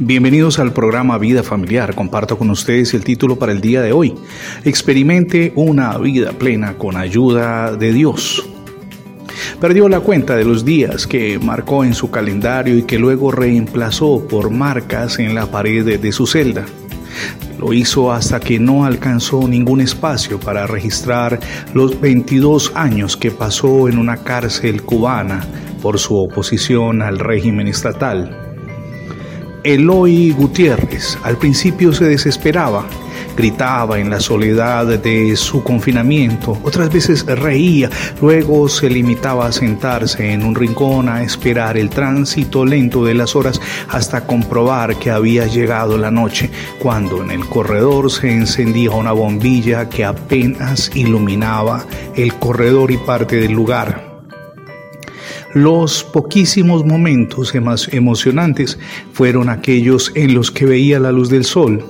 Bienvenidos al programa Vida Familiar. Comparto con ustedes el título para el día de hoy. Experimente una vida plena con ayuda de Dios. Perdió la cuenta de los días que marcó en su calendario y que luego reemplazó por marcas en la pared de su celda. Lo hizo hasta que no alcanzó ningún espacio para registrar los 22 años que pasó en una cárcel cubana por su oposición al régimen estatal. Eloy Gutiérrez al principio se desesperaba, gritaba en la soledad de su confinamiento, otras veces reía, luego se limitaba a sentarse en un rincón a esperar el tránsito lento de las horas hasta comprobar que había llegado la noche, cuando en el corredor se encendía una bombilla que apenas iluminaba el corredor y parte del lugar. Los poquísimos momentos emocionantes fueron aquellos en los que veía la luz del sol.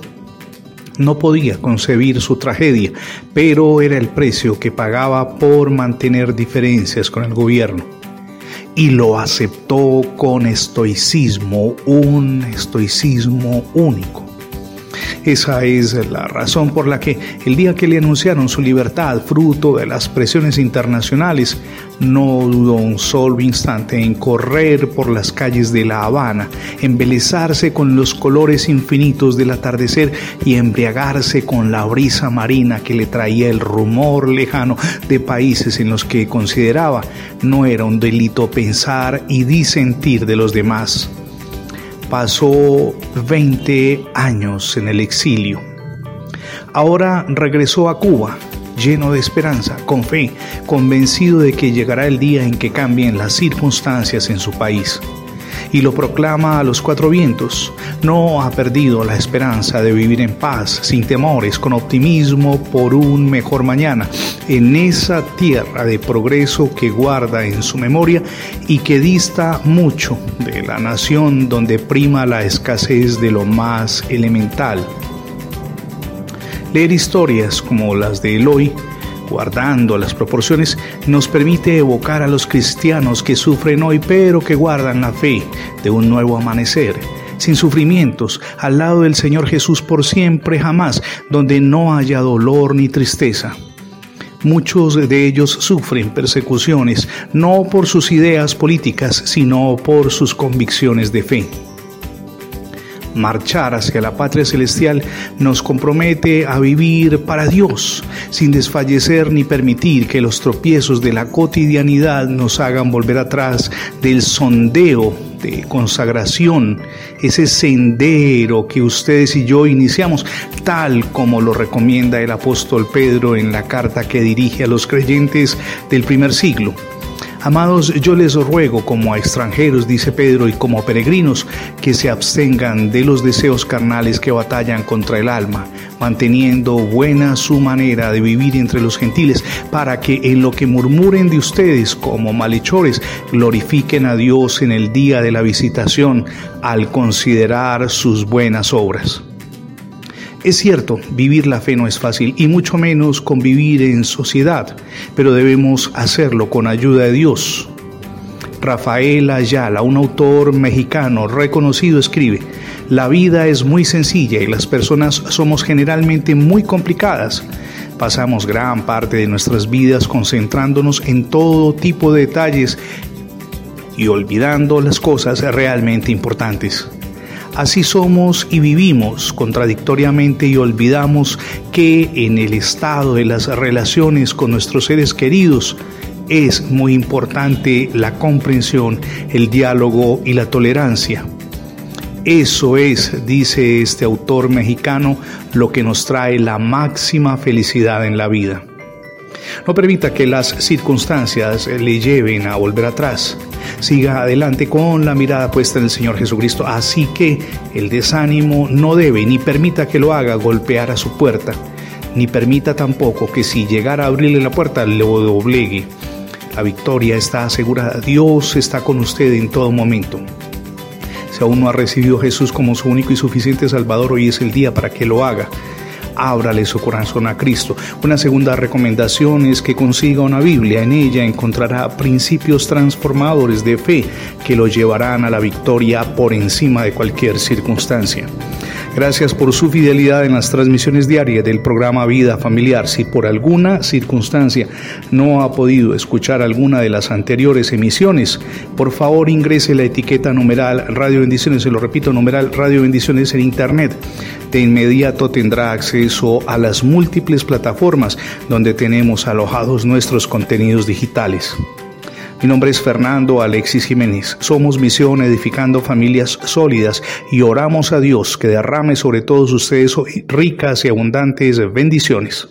No podía concebir su tragedia, pero era el precio que pagaba por mantener diferencias con el gobierno. Y lo aceptó con estoicismo, un estoicismo único. Esa es la razón por la que el día que le anunciaron su libertad, fruto de las presiones internacionales, no dudó un solo instante en correr por las calles de La Habana, embelezarse con los colores infinitos del atardecer y embriagarse con la brisa marina que le traía el rumor lejano de países en los que consideraba no era un delito pensar y disentir de los demás pasó 20 años en el exilio. Ahora regresó a Cuba lleno de esperanza, con fe, convencido de que llegará el día en que cambien las circunstancias en su país y lo proclama a los cuatro vientos. No ha perdido la esperanza de vivir en paz, sin temores, con optimismo por un mejor mañana, en esa tierra de progreso que guarda en su memoria y que dista mucho de la nación donde prima la escasez de lo más elemental. Leer historias como las de Eloy guardando las proporciones, nos permite evocar a los cristianos que sufren hoy pero que guardan la fe de un nuevo amanecer, sin sufrimientos, al lado del Señor Jesús por siempre jamás, donde no haya dolor ni tristeza. Muchos de ellos sufren persecuciones no por sus ideas políticas, sino por sus convicciones de fe. Marchar hacia la patria celestial nos compromete a vivir para Dios, sin desfallecer ni permitir que los tropiezos de la cotidianidad nos hagan volver atrás del sondeo de consagración, ese sendero que ustedes y yo iniciamos, tal como lo recomienda el apóstol Pedro en la carta que dirige a los creyentes del primer siglo. Amados, yo les ruego como a extranjeros, dice Pedro, y como peregrinos, que se abstengan de los deseos carnales que batallan contra el alma, manteniendo buena su manera de vivir entre los gentiles, para que en lo que murmuren de ustedes como malhechores, glorifiquen a Dios en el día de la visitación, al considerar sus buenas obras. Es cierto, vivir la fe no es fácil y mucho menos convivir en sociedad, pero debemos hacerlo con ayuda de Dios. Rafael Ayala, un autor mexicano reconocido, escribe, La vida es muy sencilla y las personas somos generalmente muy complicadas. Pasamos gran parte de nuestras vidas concentrándonos en todo tipo de detalles y olvidando las cosas realmente importantes. Así somos y vivimos contradictoriamente y olvidamos que en el estado de las relaciones con nuestros seres queridos es muy importante la comprensión, el diálogo y la tolerancia. Eso es, dice este autor mexicano, lo que nos trae la máxima felicidad en la vida. No permita que las circunstancias le lleven a volver atrás siga adelante con la mirada puesta en el Señor Jesucristo. Así que el desánimo no debe ni permita que lo haga golpear a su puerta, ni permita tampoco que si llegara a abrirle la puerta lo doblegue. La victoria está asegurada. Dios está con usted en todo momento. Si aún no ha recibido a Jesús como su único y suficiente Salvador, hoy es el día para que lo haga. Ábrale su corazón a Cristo. Una segunda recomendación es que consiga una Biblia. En ella encontrará principios transformadores de fe que lo llevarán a la victoria por encima de cualquier circunstancia. Gracias por su fidelidad en las transmisiones diarias del programa Vida Familiar. Si por alguna circunstancia no ha podido escuchar alguna de las anteriores emisiones, por favor ingrese la etiqueta numeral Radio Bendiciones, se lo repito, numeral Radio Bendiciones en Internet. De inmediato tendrá acceso a las múltiples plataformas donde tenemos alojados nuestros contenidos digitales. Mi nombre es Fernando Alexis Jiménez. Somos Misión Edificando Familias Sólidas y oramos a Dios que derrame sobre todos ustedes ricas y abundantes bendiciones.